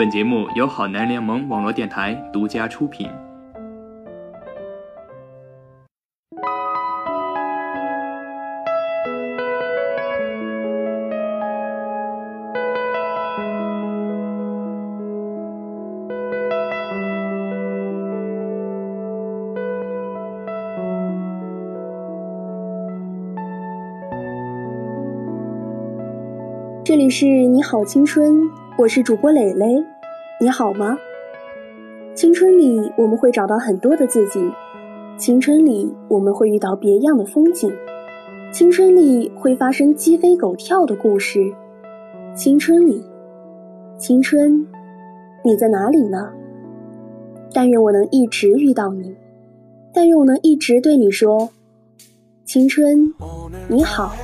本节目由好男联盟网络电台独家出品。这里是你好青春，我是主播蕾蕾，你好吗？青春里我们会找到很多的自己，青春里我们会遇到别样的风景，青春里会发生鸡飞狗跳的故事，青春里，青春，你在哪里呢？但愿我能一直遇到你，但愿我能一直对你说，青春，你好。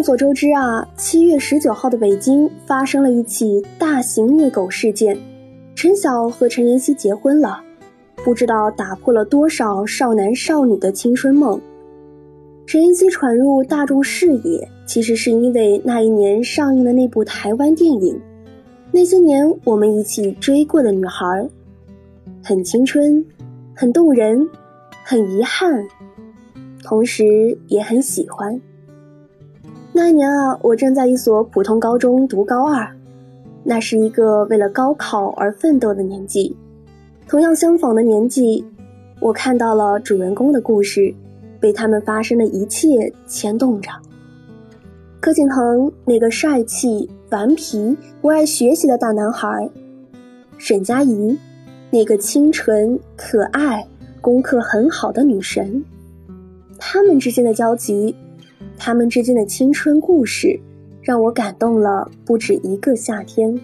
众所周知啊，七月十九号的北京发生了一起大型虐狗事件，陈晓和陈妍希结婚了，不知道打破了多少少男少女的青春梦。陈妍希闯入大众视野，其实是因为那一年上映的那部台湾电影《那些年我们一起追过的女孩》，很青春，很动人，很遗憾，同时也很喜欢。那一年啊，我正在一所普通高中读高二，那是一个为了高考而奋斗的年纪。同样相仿的年纪，我看到了主人公的故事，被他们发生的一切牵动着。柯景腾那个帅气、顽皮、不爱学习的大男孩，沈佳宜那个清纯、可爱、功课很好的女神，他们之间的交集。他们之间的青春故事，让我感动了不止一个夏天。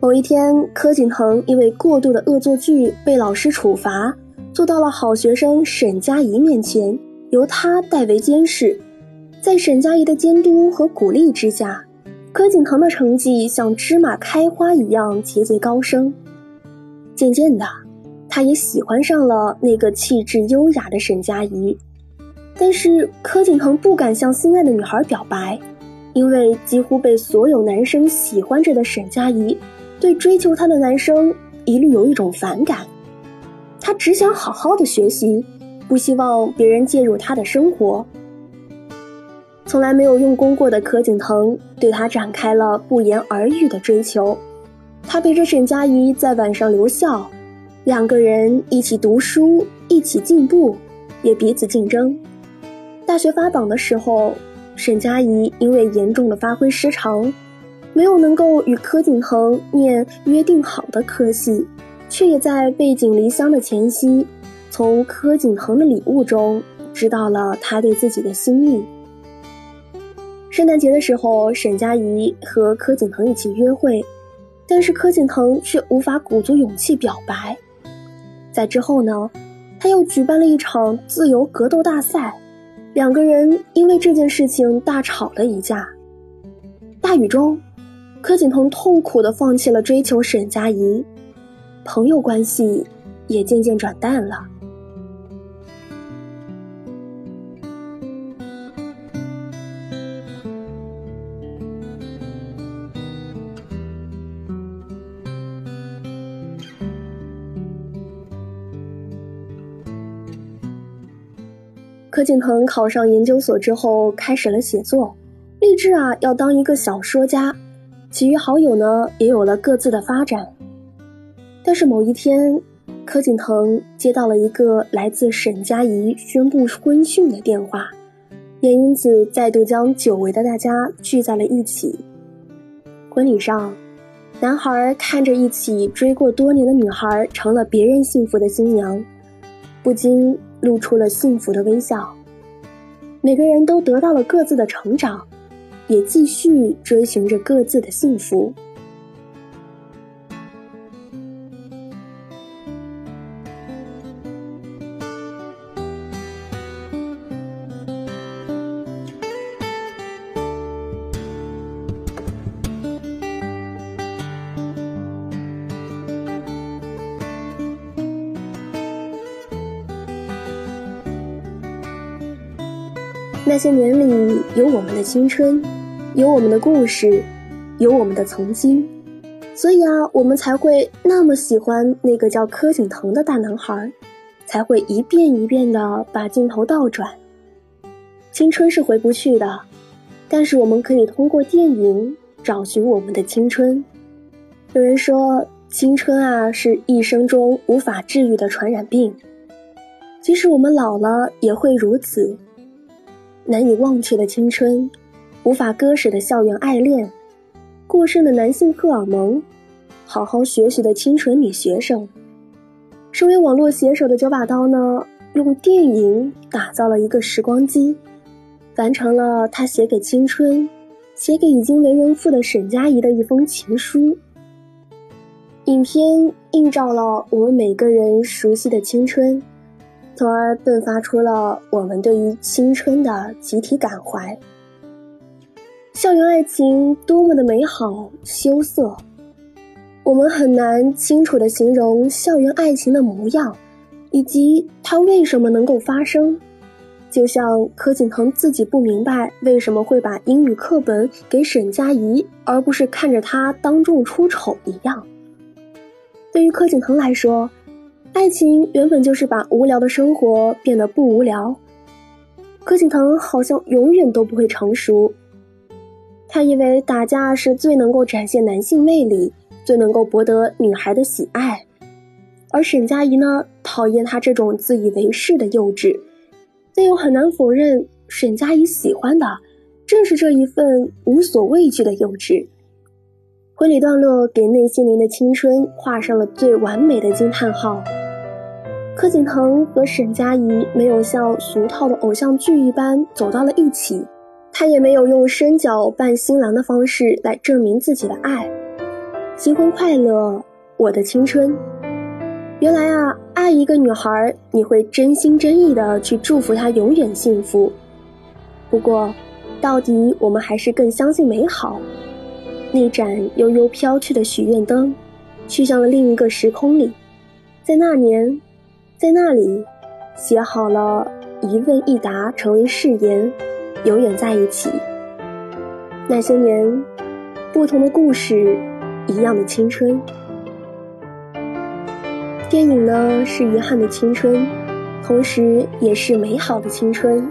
某一天，柯景腾因为过度的恶作剧被老师处罚，坐到了好学生沈佳宜面前，由他代为监视。在沈佳宜的监督和鼓励之下，柯景腾的成绩像芝麻开花一样节节高升。渐渐的。他也喜欢上了那个气质优雅的沈佳宜，但是柯景腾不敢向心爱的女孩表白，因为几乎被所有男生喜欢着的沈佳宜，对追求他的男生一律有一种反感。他只想好好的学习，不希望别人介入他的生活。从来没有用功过的柯景腾对他展开了不言而喻的追求，他陪着沈佳宜在晚上留校。两个人一起读书，一起进步，也彼此竞争。大学发榜的时候，沈佳宜因为严重的发挥失常，没有能够与柯景腾念约定好的科系，却也在背井离乡的前夕，从柯景腾的礼物中知道了他对自己的心意。圣诞节的时候，沈佳宜和柯景腾一起约会，但是柯景腾却无法鼓足勇气表白。在之后呢，他又举办了一场自由格斗大赛，两个人因为这件事情大吵了一架。大雨中，柯景腾痛苦地放弃了追求沈佳宜，朋友关系也渐渐转淡了。柯景腾考上研究所之后，开始了写作，立志啊要当一个小说家。其余好友呢，也有了各自的发展。但是某一天，柯景腾接到了一个来自沈佳宜宣布婚讯的电话，也因此再度将久违的大家聚在了一起。婚礼上，男孩看着一起追过多年的女孩成了别人幸福的新娘，不禁。露出了幸福的微笑。每个人都得到了各自的成长，也继续追寻着各自的幸福。那些年里有我们的青春，有我们的故事，有我们的曾经，所以啊，我们才会那么喜欢那个叫柯景腾的大男孩，才会一遍一遍的把镜头倒转。青春是回不去的，但是我们可以通过电影找寻我们的青春。有人说，青春啊是一生中无法治愈的传染病，即使我们老了也会如此。难以忘却的青春，无法割舍的校园爱恋，过剩的男性荷尔蒙，好好学习的清纯女学生。身为网络写手的九把刀呢，用电影打造了一个时光机，完成了他写给青春、写给已经为人父的沈佳宜的一封情书。影片映照了我们每个人熟悉的青春。从而迸发出了我们对于青春的集体感怀。校园爱情多么的美好羞涩，我们很难清楚的形容校园爱情的模样，以及它为什么能够发生。就像柯景腾自己不明白为什么会把英语课本给沈佳宜，而不是看着她当众出丑一样。对于柯景腾来说。爱情原本就是把无聊的生活变得不无聊。柯景腾好像永远都不会成熟。他以为打架是最能够展现男性魅力、最能够博得女孩的喜爱，而沈佳宜呢，讨厌他这种自以为是的幼稚。但又很难否认，沈佳宜喜欢的正是这一份无所畏惧的幼稚。婚礼段落给内心灵的青春画上了最完美的惊叹号。柯景腾和沈佳宜没有像俗套的偶像剧一般走到了一起，他也没有用伸脚扮新郎的方式来证明自己的爱。新婚快乐，我的青春。原来啊，爱一个女孩，你会真心真意的去祝福她永远幸福。不过，到底我们还是更相信美好。那盏悠悠飘去的许愿灯，去向了另一个时空里，在那年，在那里，写好了一问一答，成为誓言，永远在一起。那些年，不同的故事，一样的青春。电影呢，是遗憾的青春，同时也是美好的青春。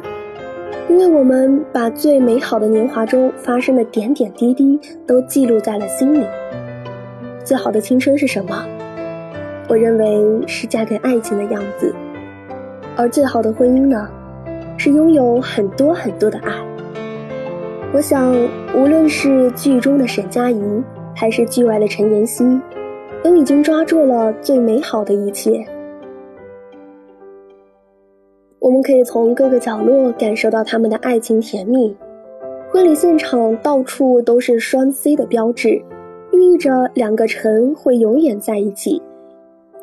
因为我们把最美好的年华中发生的点点滴滴都记录在了心里。最好的青春是什么？我认为是嫁给爱情的样子。而最好的婚姻呢？是拥有很多很多的爱。我想，无论是剧中的沈佳宜，还是剧外的陈妍希，都已经抓住了最美好的一切。我们可以从各个角落感受到他们的爱情甜蜜。婚礼现场到处都是双 C 的标志，寓意着两个陈会永远在一起。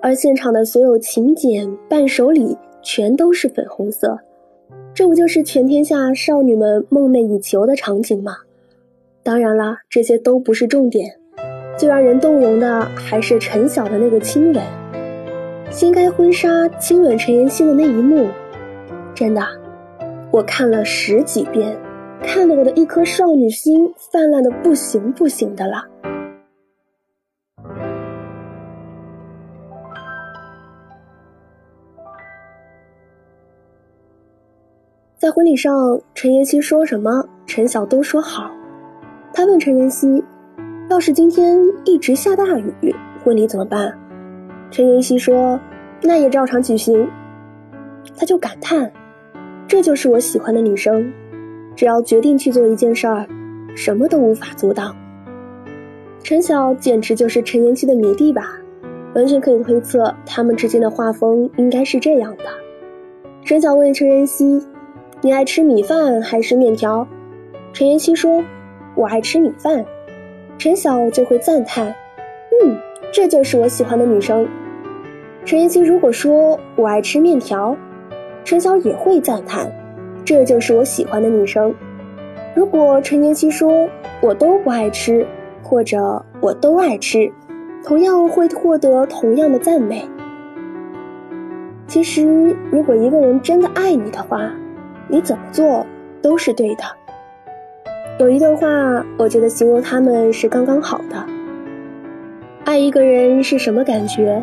而现场的所有请柬、伴手礼全都是粉红色，这不就是全天下少女们梦寐以求的场景吗？当然啦，这些都不是重点，最让人动容的还是陈晓的那个亲吻，掀开婚纱亲吻陈妍希的那一幕。真的，我看了十几遍，看得我的一颗少女心泛滥的不行不行的了。在婚礼上，陈妍希说什么，陈晓都说好。他问陈妍希：“要是今天一直下大雨，婚礼怎么办？”陈妍希说：“那也照常举行。”他就感叹。这就是我喜欢的女生，只要决定去做一件事儿，什么都无法阻挡。陈晓简直就是陈妍希的迷弟吧，完全可以推测他们之间的画风应该是这样的。陈晓问陈妍希：“你爱吃米饭还是面条？”陈妍希说：“我爱吃米饭。”陈晓就会赞叹：“嗯，这就是我喜欢的女生。”陈妍希如果说我爱吃面条。陈晓也会赞叹，这就是我喜欢的女生。如果陈妍希说我都不爱吃，或者我都爱吃，同样会获得同样的赞美。其实，如果一个人真的爱你的话，你怎么做都是对的。有一段话，我觉得形容他们是刚刚好的。爱一个人是什么感觉？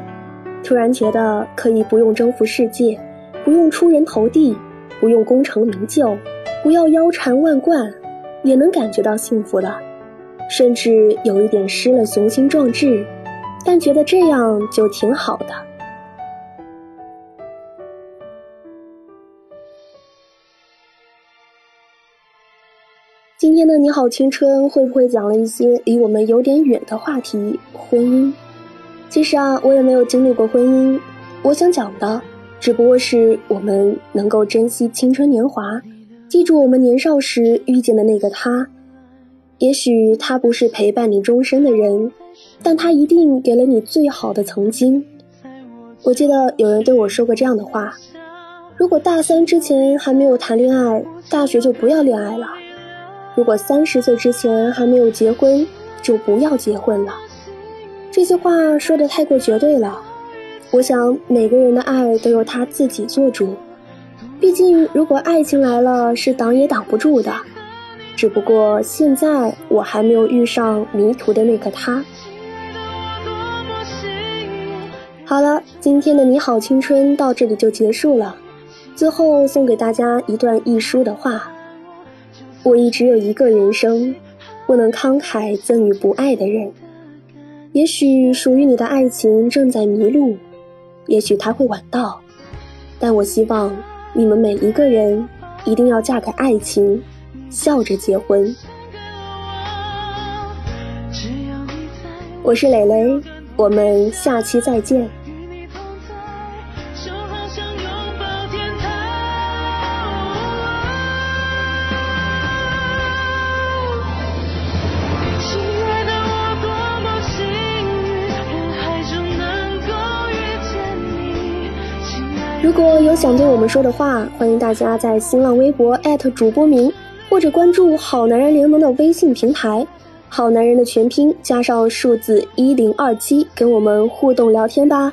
突然觉得可以不用征服世界，不用出人头地，不用功成名就，不要腰缠万贯，也能感觉到幸福了，甚至有一点失了雄心壮志，但觉得这样就挺好的。今天的你好青春会不会讲了一些离我们有点远的话题？婚姻。其实啊，我也没有经历过婚姻。我想讲的，只不过是我们能够珍惜青春年华，记住我们年少时遇见的那个他。也许他不是陪伴你终身的人，但他一定给了你最好的曾经。我记得有人对我说过这样的话：如果大三之前还没有谈恋爱，大学就不要恋爱了；如果三十岁之前还没有结婚，就不要结婚了。这句话说的太过绝对了，我想每个人的爱都由他自己做主。毕竟，如果爱情来了，是挡也挡不住的。只不过现在我还没有遇上迷途的那个他。好了，今天的你好青春到这里就结束了。最后送给大家一段一书的话：我亦只有一个人生，不能慷慨赠予不爱的人。也许属于你的爱情正在迷路，也许他会晚到，但我希望你们每一个人一定要嫁给爱情，笑着结婚。我是蕾蕾，我们下期再见。如果有想对我们说的话，欢迎大家在新浪微博主播名，或者关注好男人联盟的微信平台，好男人的全拼加上数字一零二七，跟我们互动聊天吧。